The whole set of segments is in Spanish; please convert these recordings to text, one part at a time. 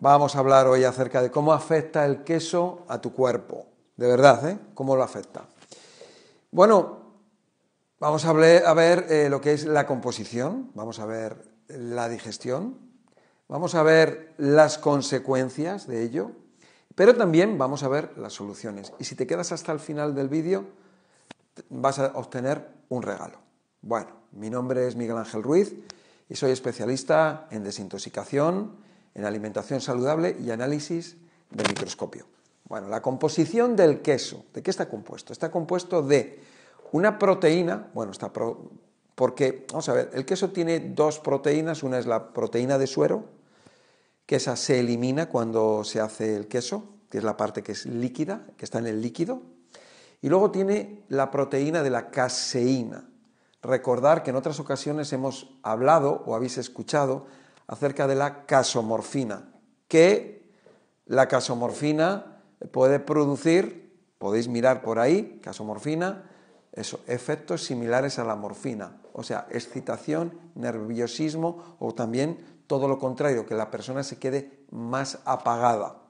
Vamos a hablar hoy acerca de cómo afecta el queso a tu cuerpo. De verdad, ¿eh? ¿Cómo lo afecta? Bueno, vamos a ver, eh, lo que es la composición, vamos a ver la digestión, vamos a ver las consecuencias de ello, pero también vamos a ver las soluciones. Y si te quedas hasta el final del vídeo, vas a obtener un regalo. Bueno, mi nombre es Miguel Ángel Ruiz y soy especialista en desintoxicación, en alimentación saludable y análisis de microscopio. Bueno, la composición del queso, ¿de qué está compuesto? Está compuesto de una proteína, bueno, está porque, vamos a ver, el queso tiene dos proteínas, una es la proteína de suero, que esa se elimina cuando se hace el queso, que es la parte que es líquida, que está en el líquido, y luego tiene la proteína de la caseína. Recordar que en otras ocasiones hemos hablado o habéis escuchado acerca de la casomorfina, que la casomorfina puede producir, podéis mirar por ahí, casomorfina, efectos similares a la morfina, o sea, excitación, nerviosismo o también todo lo contrario, que la persona se quede más apagada.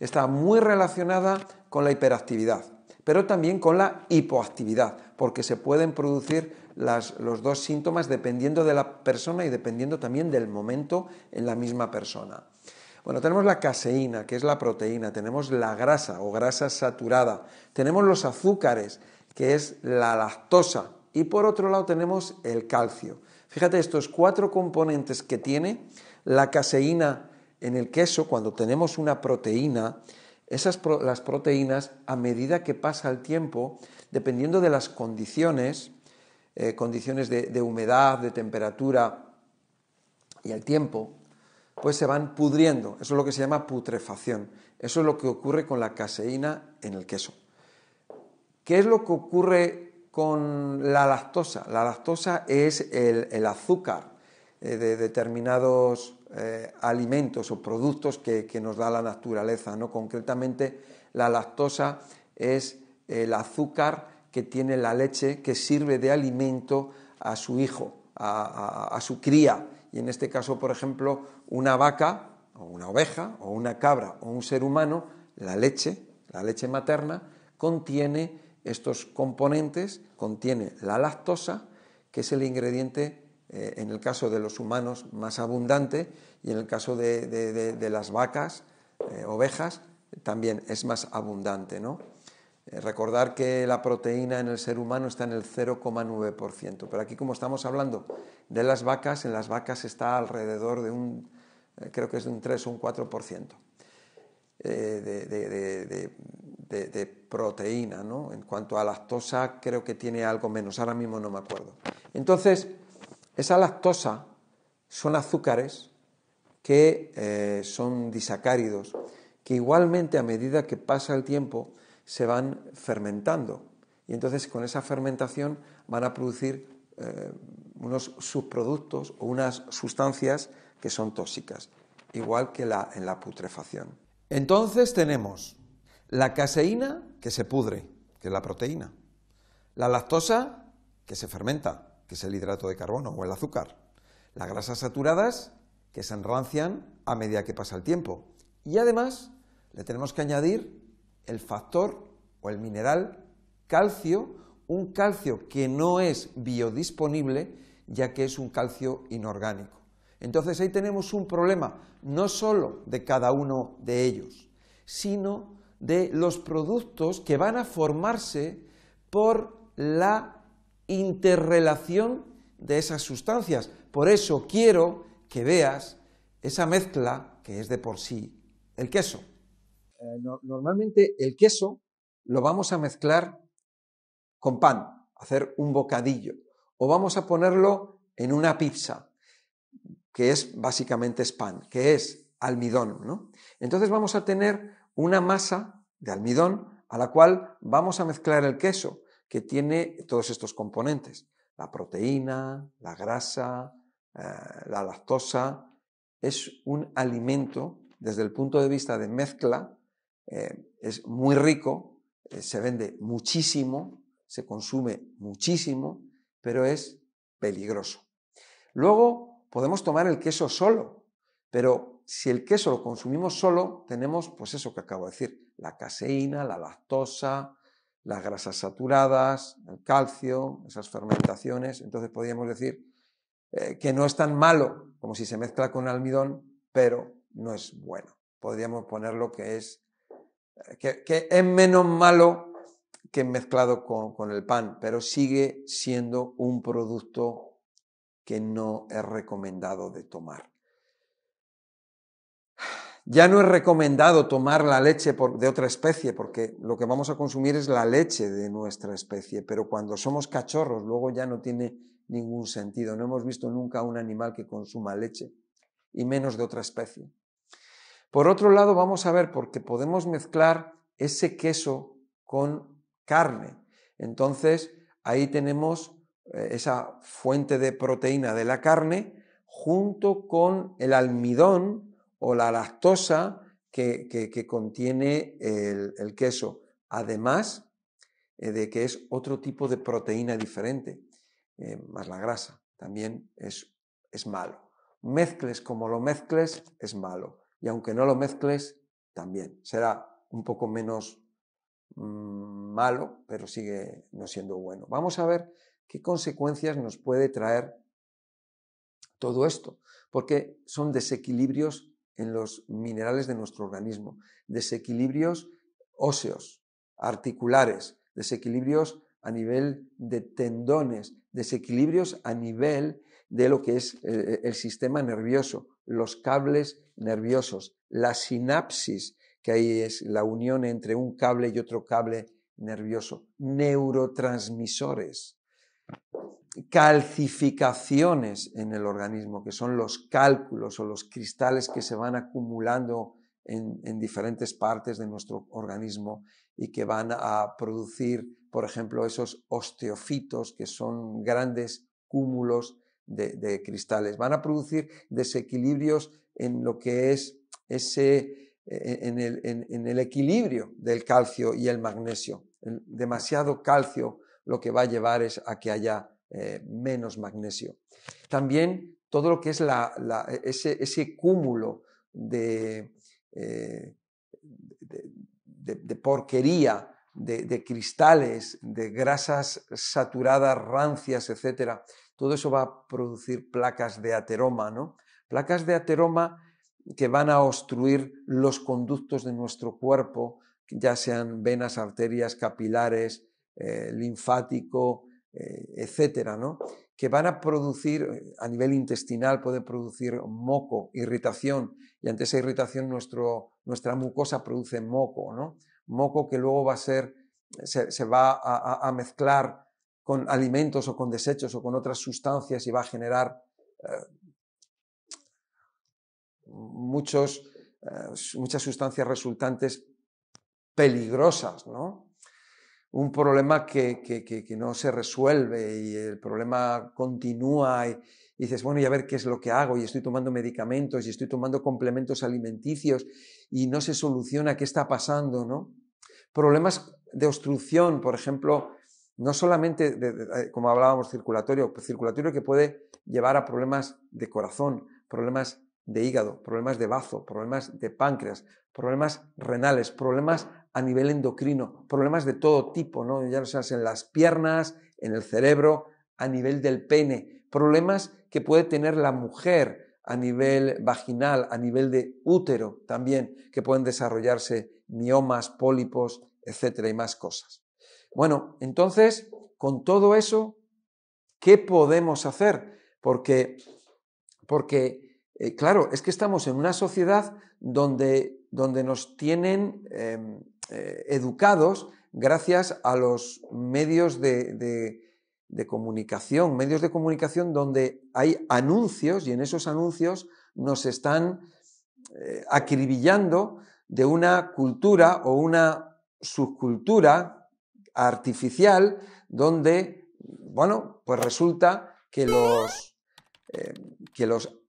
Está muy relacionada con la hiperactividad, pero también con la hipoactividad, porque se pueden producir los dos síntomas dependiendo de la persona y dependiendo también del momento en la misma persona. Bueno, tenemos la caseína, que es la proteína, tenemos la grasa o grasa saturada, tenemos los azúcares, que es la lactosa, y por otro lado tenemos el calcio. Fíjate, estos cuatro componentes que tiene la caseína en el queso, cuando tenemos una proteína, esas las proteínas, a medida que pasa el tiempo, dependiendo de las condiciones, eh, condiciones de, humedad, de temperatura y el tiempo, pues se van pudriendo. Eso es lo que se llama putrefacción. Eso es lo que ocurre con la caseína en el queso. ¿Qué es lo que ocurre con la lactosa? La lactosa es el, azúcar eh, de determinados eh, alimentos o productos que, que, nos da la naturaleza. ¿no? Concretamente, la lactosa es el azúcar que tiene la leche que sirve de alimento a su hijo, a, su cría. Y en este caso, por ejemplo, una vaca o una oveja o una cabra o un ser humano, la leche, la leche materna, contiene estos componentes, contiene la lactosa, que es el ingrediente, eh, en el caso de los humanos, más abundante, y en el caso de, las vacas, eh, ovejas, también es más abundante, ¿no? Eh, recordar que la proteína en el ser humano está en el 0,9%, pero aquí como estamos hablando de las vacas, en las vacas está alrededor de un, creo que es de un 3 o un 4% eh, de, proteína, ¿no? En cuanto a lactosa, creo que tiene algo menos, ahora mismo no me acuerdo. Entonces, esa lactosa son azúcares que son disacáridos, que igualmente a medida que pasa el tiempo, se van fermentando. Y entonces con esa fermentación van a producir eh, unos subproductos o unas sustancias que son tóxicas, igual que la, en la putrefacción. Entonces tenemos la caseína que se pudre, que es la proteína, la lactosa que se fermenta, que es el hidrato de carbono o el azúcar, las grasas saturadas que se enrancian a medida que pasa el tiempo. Y además le tenemos que añadir el factor o el mineral calcio, un calcio que no es biodisponible, ya que es un calcio inorgánico. Entonces ahí tenemos un problema, no solo de cada uno de ellos, sino de los productos que van a formarse por la interrelación de esas sustancias. Por eso quiero que veas esa mezcla que es de por sí el queso. Eh, normalmente el queso lo vamos a mezclar con pan, hacer un bocadillo, o vamos a ponerlo en una pizza, que es básicamente es pan, que es almidón, ¿no? Entonces vamos a tener una masa de almidón a la cual vamos a mezclar el queso, que tiene todos estos componentes, la proteína, la grasa, eh, la lactosa, es un alimento desde el punto de vista de mezcla eh, es muy rico, eh, se vende muchísimo, se consume muchísimo, pero es peligroso. Luego podemos tomar el queso solo, pero si el queso lo consumimos solo, tenemos pues eso que acabo de decir, la caseína, la lactosa, las grasas saturadas, el calcio, esas fermentaciones. Entonces podríamos decir eh, que no es tan malo como si se mezcla con almidón, pero no es bueno. Podríamos ponerlo que es, eh, que, es menos malo que mezclado con, con el pan, pero sigue siendo un producto que no es recomendado de tomar. Ya no es recomendado tomar la leche de otra especie, porque lo que vamos a consumir es la leche de nuestra especie, pero cuando somos cachorros luego ya no tiene ningún sentido. No hemos visto nunca un animal que consuma leche, y menos de otra especie. Por otro lado, vamos a ver, porque podemos mezclar ese queso con carne. Entonces, ahí tenemos eh, esa fuente de proteína de la carne junto con el almidón o la lactosa que, contiene el, queso, además eh, de que es otro tipo de proteína diferente, eh, más la grasa, también es, es malo. Mezcles como lo mezcles, es malo. Y aunque no lo mezcles, también. Será un poco menos mm, malo, pero sigue no siendo bueno. Vamos a ver qué consecuencias nos puede traer todo esto, porque son desequilibrios en los minerales de nuestro organismo, desequilibrios óseos, articulares, desequilibrios a nivel de tendones, desequilibrios a nivel de lo que es eh, el, sistema nervioso, los cables nerviosos, la sinapsis, que ahí es la unión entre un cable y otro cable nervioso, neurotransmisores, calcificaciones en el organismo, que son los cálculos o los cristales que se van acumulando en, diferentes partes de nuestro organismo y que van a producir, por ejemplo, esos osteofitos, que son grandes cúmulos de, cristales. Van a producir desequilibrios en lo que es ese, e, el, en el equilibrio del calcio y el magnesio. demasiado calcio lo que va a llevar es a que haya eh, menos magnesio. También todo lo que es ese, cúmulo eh, de, de, porquería, de, cristales, de grasas saturadas, rancias, etc., todo eso va a producir placas de ateroma, ¿no? Placas de ateroma que van a obstruir los conductos de nuestro cuerpo, ya sean venas, arterias, capilares, eh, linfático, etcétera, ¿no? que van a producir, eh, a nivel intestinal, puede producir moco, irritación, y ante esa irritación nuestro, nuestra mucosa produce moco, ¿no? moco que luego va a ser, se, va a, mezclar con alimentos o con desechos o con otras sustancias y va a generar eh, muchos, muchas sustancias resultantes peligrosas, ¿no? Un problema que, no se resuelve y el problema continúa y, dices, bueno, y a ver qué es lo que hago y estoy tomando medicamentos y estoy tomando complementos alimenticios y no se soluciona qué está pasando, ¿no? Problemas de obstrucción, por ejemplo, no solamente, eh, como hablábamos, circulatorio, circulatorio que puede llevar a problemas de corazón, problemas de hígado, problemas de bazo, problemas de páncreas, problemas renales, problemas a nivel endocrino, problemas de todo tipo, ¿no? ya no sean en las piernas, en el cerebro, a nivel del pene, problemas que puede tener la mujer a nivel vaginal, a nivel de útero también, que pueden desarrollarse miomas, pólipos, etcétera, y más cosas. Bueno, entonces, con todo eso, ¿qué podemos hacer? Porque, porque eh, claro, es que estamos en una sociedad donde, donde nos tienen em, eh, educados gracias a los medios de, comunicación, medios de comunicación donde hay anuncios y en esos anuncios nos están eh, acribillando de una cultura o una subcultura artificial donde, bueno, pues resulta que los, que los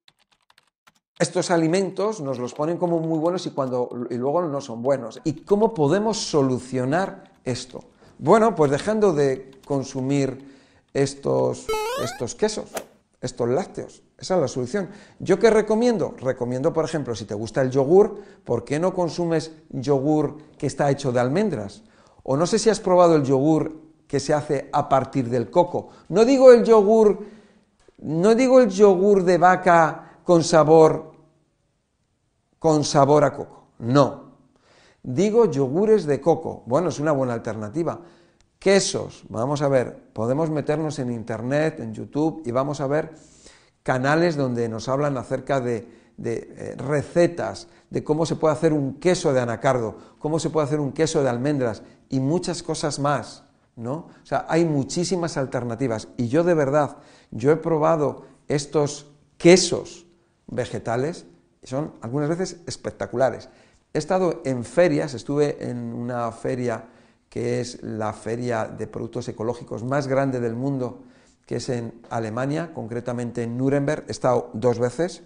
estos alimentos nos los ponen como muy buenos y, cuando, y luego no son buenos. ¿Y cómo podemos solucionar esto? Bueno, pues dejando de consumir estos, estos quesos, estos lácteos. Esa es la solución. ¿Yo qué recomiendo? Recomiendo, por ejemplo, si te gusta el yogur, ¿por qué no consumes yogur que está hecho de almendras? O no sé si has probado el yogur que se hace a partir del coco. No digo el yogur, no digo el yogur de vaca con sabor con sabor a coco. No. Digo yogures de coco. Bueno, es una buena alternativa. Quesos. Vamos a ver, podemos meternos en internet, en YouTube y vamos a ver canales donde nos hablan acerca de, eh, recetas, de cómo se puede hacer un queso de anacardo, cómo se puede hacer un queso de almendras y muchas cosas más, ¿no? O sea, hay muchísimas alternativas y yo de verdad, yo he probado estos quesos vegetales y son algunas veces espectaculares. He estado en ferias, estuve en una feria que es la feria de productos ecológicos más grande del mundo, que es en Alemania, concretamente en Nuremberg. He estado dos veces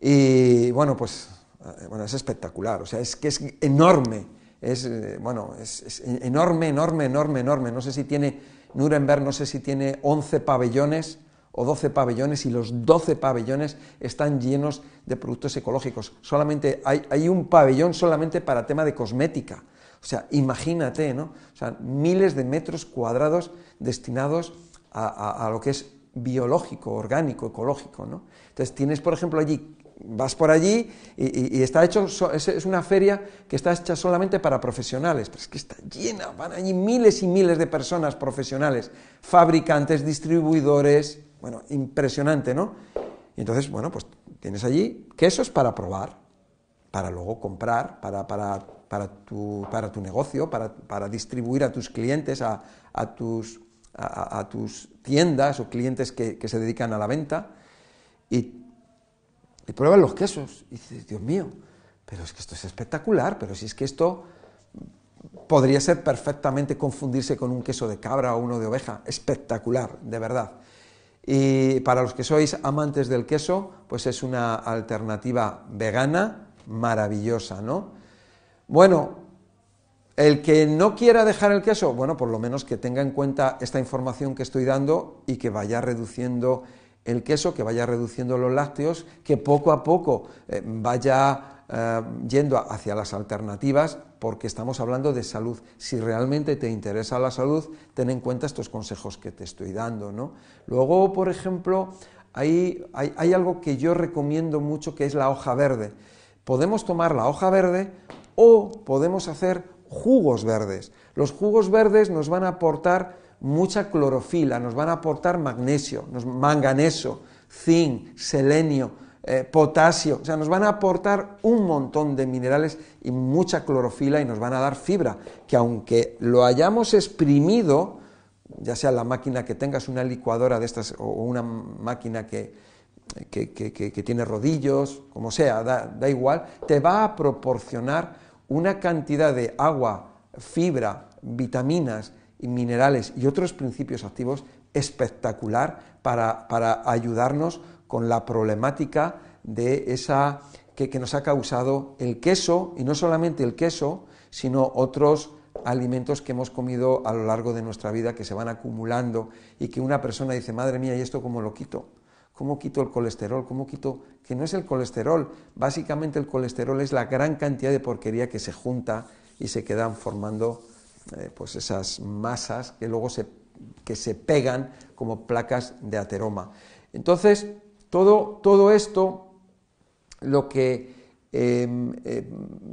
y bueno, pues eh, bueno, es espectacular, o sea, es que es enorme, es, eh, bueno, es, enorme, enorme, enorme, enorme. No sé si tiene, Nuremberg, no sé si tiene 11 pabellones o 12 pabellones y los 12 pabellones están llenos de productos ecológicos. Solamente hay, hay un pabellón solamente para tema de cosmética. O sea, imagínate, ¿no? O sea, miles de metros cuadrados destinados a, lo que es biológico, orgánico, ecológico. ¿no? Entonces tienes, por ejemplo, allí, vas por allí y, está hecho, es, una feria que está hecha solamente para profesionales, pero es que está llena, van allí miles y miles de personas profesionales, fabricantes, distribuidores, bueno, impresionante, ¿no? Y entonces, bueno, pues tienes allí quesos para probar, para luego comprar, para, para, para, tu, para tu negocio, para, distribuir a tus clientes, a, a tus a, tus tiendas o clientes que, se dedican a la venta y, y prueban los quesos. Y dices, Dios mío, pero es que esto es espectacular, pero si es que esto podría ser perfectamente confundirse con un queso de cabra o uno de oveja. Espectacular, de verdad. Y para los que sois amantes del queso, pues es una alternativa vegana maravillosa, ¿no? Bueno, el que no quiera dejar el queso, bueno, por lo menos que tenga en cuenta esta información que estoy dando y que vaya reduciendo el queso, que vaya reduciendo los lácteos, que poco a poco eh, vaya eh, yendo hacia las alternativas, porque estamos hablando de salud. Si realmente te interesa la salud, ten en cuenta estos consejos que te estoy dando. ¿no? Luego, por ejemplo, hay, hay algo que yo recomiendo mucho que es la hoja verde. Podemos tomar la hoja verde o podemos hacer jugos verdes. Los jugos verdes nos van a aportar mucha clorofila, nos van a aportar magnesio, manganeso, zinc, selenio, eh, potasio, o sea, nos van a aportar un montón de minerales y mucha clorofila y nos van a dar fibra, que aunque lo hayamos exprimido, ya sea la máquina que tengas, una licuadora de estas o una máquina que, que, tiene rodillos, como sea, da igual, te va a proporcionar una cantidad de agua, fibra, vitaminas y minerales y otros principios activos espectacular para, ayudarnos con la problemática de esa que, nos ha causado el queso, y no solamente el queso, sino otros alimentos que hemos comido a lo largo de nuestra vida que se van acumulando y que una persona dice, madre mía, ¿y esto cómo lo quito? ¿Cómo quito el colesterol? ¿Cómo quito que no es el colesterol? Básicamente el colesterol es la gran cantidad de porquería que se junta y se quedan formando eh, pues esas masas que luego se, que se pegan como placas de ateroma. Entonces, todo, todo esto lo que Em, em,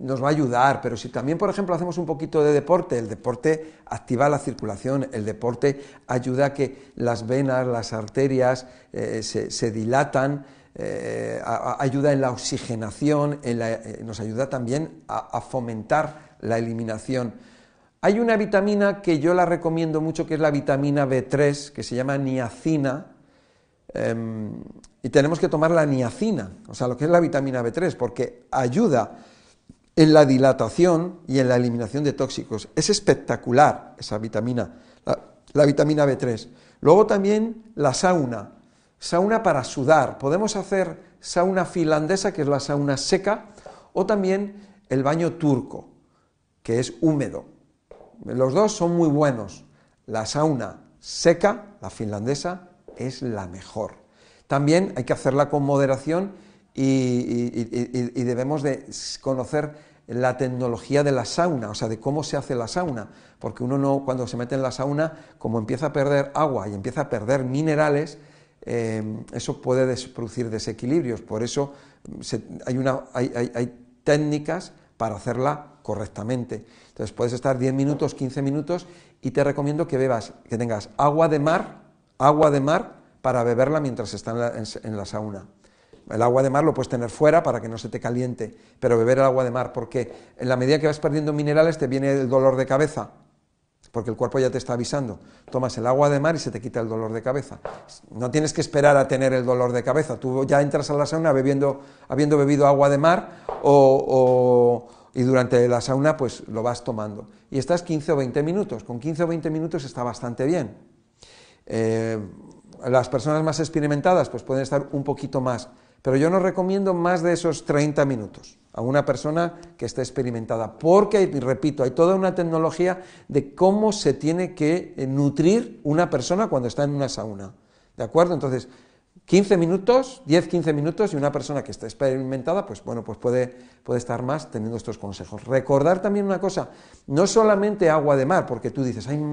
nos va a ayudar, pero si también, por ejemplo, hacemos un poquito de deporte, el deporte activa la circulación, el deporte ayuda a que las venas, las arterias eh, se, dilatan, eh, ayuda en la oxigenación, eh, nos ayuda también a, fomentar la eliminación. Hay una vitamina que yo la recomiendo mucho, que es la vitamina B3, que se llama niacina, em, y tenemos que tomar la niacina, o sea, lo que es la vitamina B3, porque ayuda en la dilatación y en la eliminación de tóxicos. Es espectacular esa vitamina, la, vitamina B3. Luego también la sauna, sauna para sudar. Podemos hacer sauna finlandesa, que es la sauna seca, o también el baño turco, que es húmedo. Los dos son muy buenos. La sauna seca, la finlandesa, es la mejor. También hay que hacerla con moderación y, debemos de conocer la tecnología de la sauna, o sea, de cómo se hace la sauna, porque uno no, cuando se mete en la sauna, como empieza a perder agua y empieza a perder minerales, eh, eso puede producir desequilibrios. Por eso hay, una, hay, técnicas para hacerla correctamente. Entonces puedes estar 10 minutos, 15 minutos y te recomiendo que bebas, que tengas agua de mar, agua de mar para beberla mientras estás en la sauna. El agua de mar lo puedes tener fuera para que no se te caliente, pero beber el agua de mar, porque en la medida que vas perdiendo minerales te viene el dolor de cabeza, porque el cuerpo ya te está avisando. Tomas el agua de mar y se te quita el dolor de cabeza. No tienes que esperar a tener el dolor de cabeza, tú ya entras a la sauna bebiendo, habiendo bebido agua de mar y durante la sauna pues lo vas tomando. Y estás 15 o 20 minutos, con 15 o 20 minutos está bastante bien. Eh, las personas más experimentadas pues pueden estar un poquito más, pero yo no recomiendo más de esos 30 minutos a una persona que esté experimentada, porque, repito, hay toda una tecnología de cómo se tiene que eh, nutrir una persona cuando está en una sauna. ¿De acuerdo? Entonces, 15 minutos, 10, 15 minutos y una persona que está experimentada, pues bueno, pues puede, puede estar más teniendo estos consejos. Recordar también una cosa, no solamente agua de mar, porque tú dices, ay,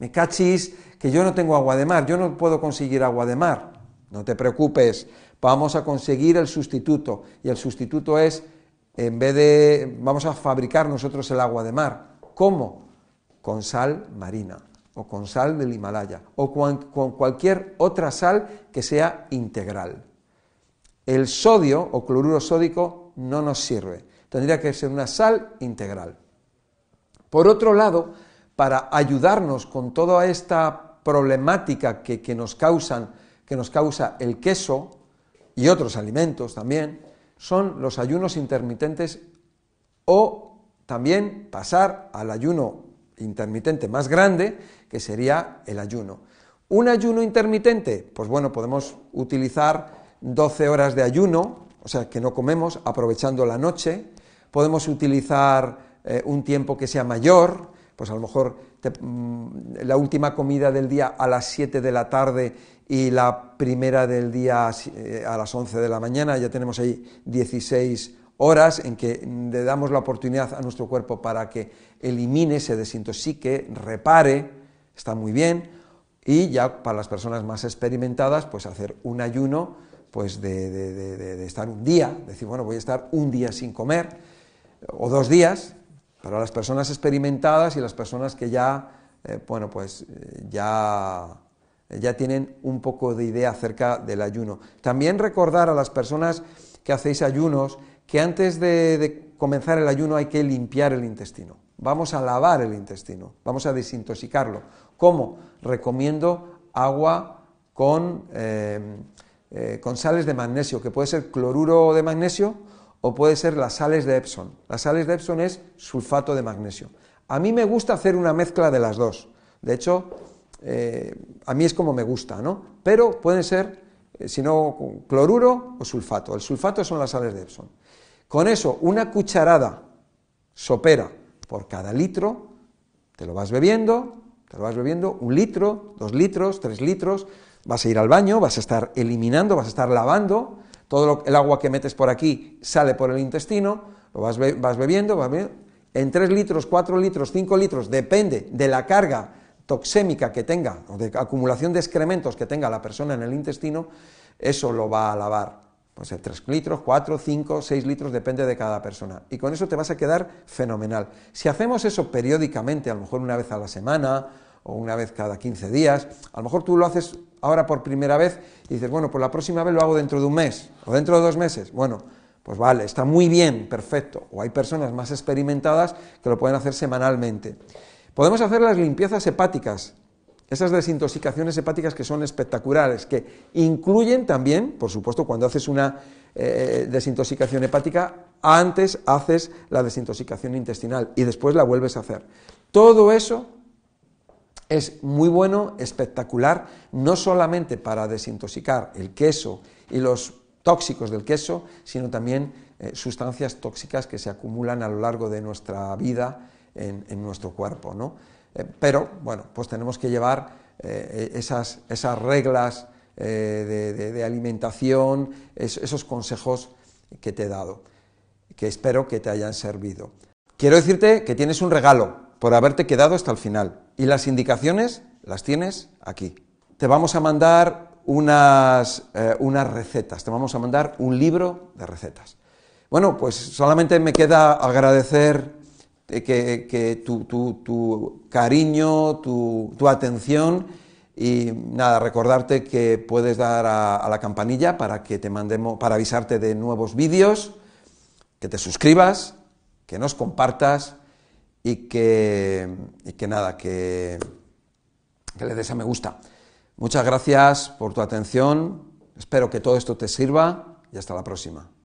me cachis, que yo no tengo agua de mar, yo no puedo conseguir agua de mar. No te preocupes, vamos a conseguir el sustituto. Y el sustituto es, en vez de, vamos a fabricar nosotros el agua de mar. ¿Cómo? Con sal marina o con sal del Himalaya o con, cualquier otra sal que sea integral. El sodio o cloruro sódico no nos sirve. Tendría que ser una sal integral. Por otro lado, para ayudarnos con toda esta problemática que, nos causan, que nos causa el queso, y otros alimentos también, son los ayunos intermitentes o también pasar al ayuno intermitente más grande, que sería el ayuno. Un ayuno intermitente, pues bueno, podemos utilizar 12 horas de ayuno, o sea, que no comemos, aprovechando la noche, podemos utilizar eh, un tiempo que sea mayor, pues a lo mejor mm, la última comida del día a las 7 de la tarde y la primera del día eh, a las 11 de la mañana, ya tenemos ahí 16 horas en que le damos la oportunidad a nuestro cuerpo para que elimine, se desintoxique, repare, está muy bien, y ya para las personas más experimentadas, pues hacer un ayuno pues de, estar un día, decir, bueno, voy a estar un día sin comer, o dos días, para las personas experimentadas y las personas que ya, eh, bueno, pues eh, ya ya tienen un poco de idea acerca del ayuno. También recordar a las personas que hacéis ayunos que antes de, comenzar el ayuno hay que limpiar el intestino. Vamos a lavar el intestino, vamos a desintoxicarlo. ¿Cómo? Recomiendo agua con, eh, con sales de magnesio, que puede ser cloruro de magnesio o puede ser las sales de Epson. Las sales de Epson es sulfato de magnesio. A mí me gusta hacer una mezcla de las dos. De hecho, eh, a mí es como me gusta, ¿no? Pero pueden ser, eh, si no, cloruro o sulfato. El sulfato son las sales de Epson. Con eso, una cucharada sopera por cada litro, te lo vas bebiendo, te lo vas bebiendo, un litro, dos litros, tres litros, vas a ir al baño, vas a estar eliminando, vas a estar lavando, todo el agua que metes por aquí sale por el intestino, lo vas, vas bebiendo, vas bebiendo, en tres litros, cuatro litros, cinco litros, depende de la carga toxémica que tenga, o de acumulación de excrementos que tenga la persona en el intestino, eso lo va a lavar. Puede ser 3 litros, 4, 5, 6 litros, depende de cada persona. Y con eso te vas a quedar fenomenal. Si hacemos eso periódicamente, a lo mejor una vez a la semana o una vez cada 15 días, a lo mejor tú lo haces ahora por primera vez y dices, bueno, pues la próxima vez lo hago dentro de un mes o dentro de dos meses. Bueno, pues vale, está muy bien, perfecto. O hay personas más experimentadas que lo pueden hacer semanalmente. Podemos hacer las limpiezas hepáticas, esas desintoxicaciones hepáticas que son espectaculares, que incluyen también, por supuesto, cuando haces una eh, desintoxicación hepática, antes haces la desintoxicación intestinal y después la vuelves a hacer. Todo eso es muy bueno, espectacular, no solamente para desintoxicar el queso y los tóxicos del queso, sino también eh, sustancias tóxicas que se acumulan a lo largo de nuestra vida en, nuestro cuerpo. ¿no? Eh, pero, bueno, pues tenemos que llevar eh, esas, reglas de, alimentación, esos consejos que te he dado, que espero que te hayan servido. Quiero decirte que tienes un regalo por haberte quedado hasta el final y las indicaciones las tienes aquí. Te vamos a mandar unas, eh, unas recetas, te vamos a mandar un libro de recetas. Bueno, pues solamente me queda agradecer que, tu, cariño, tu, atención y nada, recordarte que puedes dar a, la campanilla para que te mandemos, para avisarte de nuevos vídeos, que te suscribas, que nos compartas y que, y que nada, que, que le des a me gusta. Muchas gracias por tu atención, espero que todo esto te sirva y hasta la próxima.